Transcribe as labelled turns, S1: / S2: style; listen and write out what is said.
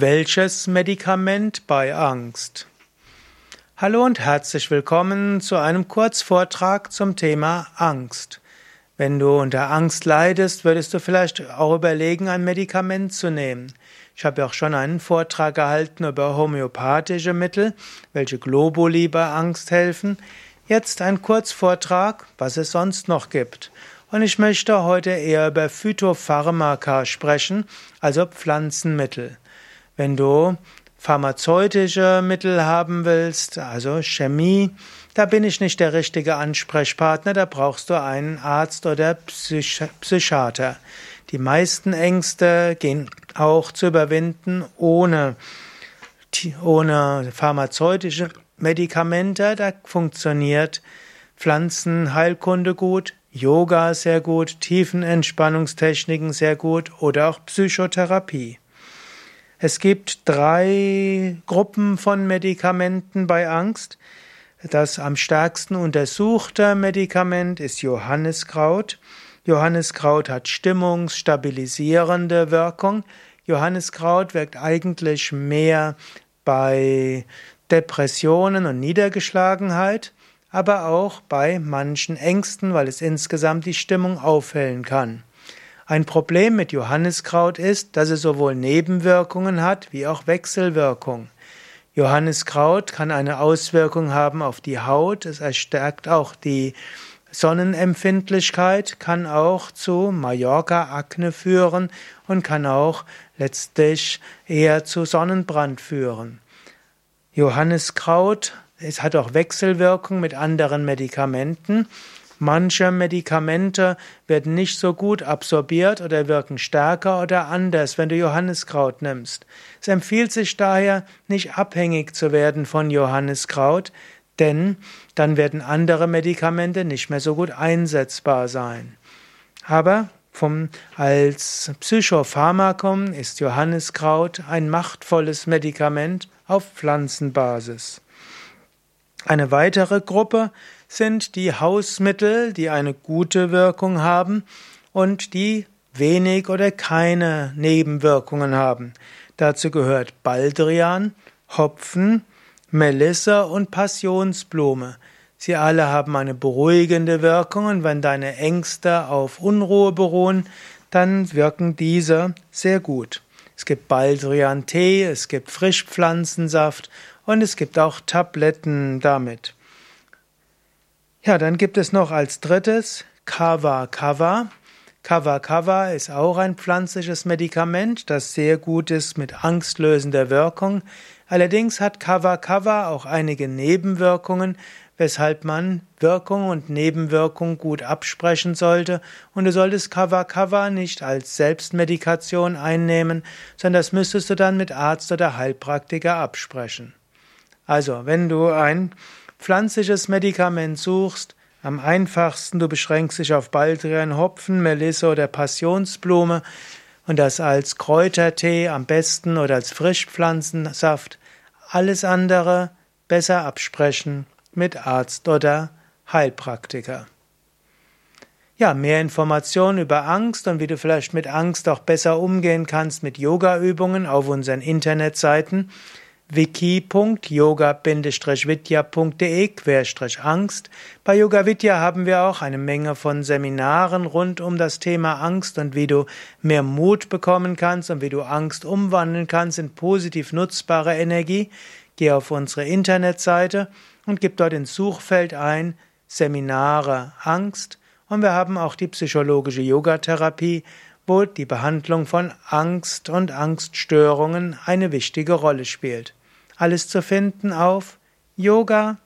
S1: Welches Medikament bei Angst? Hallo und herzlich willkommen zu einem Kurzvortrag zum Thema Angst. Wenn du unter Angst leidest, würdest du vielleicht auch überlegen, ein Medikament zu nehmen. Ich habe auch schon einen Vortrag gehalten über homöopathische Mittel, welche Globuli bei Angst helfen. Jetzt ein Kurzvortrag, was es sonst noch gibt. Und ich möchte heute eher über Phytopharmaka sprechen, also Pflanzenmittel. Wenn du pharmazeutische Mittel haben willst, also Chemie, da bin ich nicht der richtige Ansprechpartner, da brauchst du einen Arzt oder Psych Psychiater. Die meisten Ängste gehen auch zu überwinden ohne, ohne pharmazeutische Medikamente, da funktioniert Pflanzenheilkunde gut, Yoga sehr gut, Tiefenentspannungstechniken sehr gut oder auch Psychotherapie. Es gibt drei Gruppen von Medikamenten bei Angst. Das am stärksten untersuchte Medikament ist Johanniskraut. Johanniskraut hat stimmungsstabilisierende Wirkung. Johanniskraut wirkt eigentlich mehr bei Depressionen und Niedergeschlagenheit, aber auch bei manchen Ängsten, weil es insgesamt die Stimmung aufhellen kann. Ein Problem mit Johanniskraut ist, dass es sowohl Nebenwirkungen hat wie auch Wechselwirkung. Johanniskraut kann eine Auswirkung haben auf die Haut, es erstärkt auch die Sonnenempfindlichkeit, kann auch zu Mallorca-Akne führen und kann auch letztlich eher zu Sonnenbrand führen. Johanniskraut es hat auch Wechselwirkung mit anderen Medikamenten Manche Medikamente werden nicht so gut absorbiert oder wirken stärker oder anders, wenn du Johanniskraut nimmst. Es empfiehlt sich daher, nicht abhängig zu werden von Johanniskraut, denn dann werden andere Medikamente nicht mehr so gut einsetzbar sein. Aber vom, als Psychopharmakum ist Johanniskraut ein machtvolles Medikament auf Pflanzenbasis. Eine weitere Gruppe sind die Hausmittel, die eine gute Wirkung haben und die wenig oder keine Nebenwirkungen haben. Dazu gehört Baldrian, Hopfen, Melisse und Passionsblume. Sie alle haben eine beruhigende Wirkung und wenn deine Ängste auf Unruhe beruhen, dann wirken diese sehr gut. Es gibt Baldrian-Tee, es gibt Frischpflanzensaft und es gibt auch Tabletten damit. Ja, dann gibt es noch als drittes Kava Kava. Kava Kava ist auch ein pflanzliches Medikament, das sehr gut ist mit angstlösender Wirkung. Allerdings hat Kava Kava auch einige Nebenwirkungen, weshalb man Wirkung und Nebenwirkung gut absprechen sollte. Und du solltest Kava Kava nicht als Selbstmedikation einnehmen, sondern das müsstest du dann mit Arzt oder Heilpraktiker absprechen. Also, wenn du ein pflanzliches Medikament suchst, am einfachsten, du beschränkst dich auf Baldrian, Hopfen, Melisse oder Passionsblume und das als Kräutertee am besten oder als Frischpflanzensaft. Alles andere besser absprechen mit Arzt oder Heilpraktiker. Ja, mehr Informationen über Angst und wie du vielleicht mit Angst auch besser umgehen kannst mit Yoga-Übungen auf unseren Internetseiten wiki.yoga-vidya.de-angst. Bei Yoga Vidya haben wir auch eine Menge von Seminaren rund um das Thema Angst und wie du mehr Mut bekommen kannst und wie du Angst umwandeln kannst in positiv nutzbare Energie. Geh auf unsere Internetseite und gib dort ins Suchfeld ein Seminare Angst und wir haben auch die psychologische Yogatherapie, wo die Behandlung von Angst und Angststörungen eine wichtige Rolle spielt. Alles zu finden auf yoga-vidya.de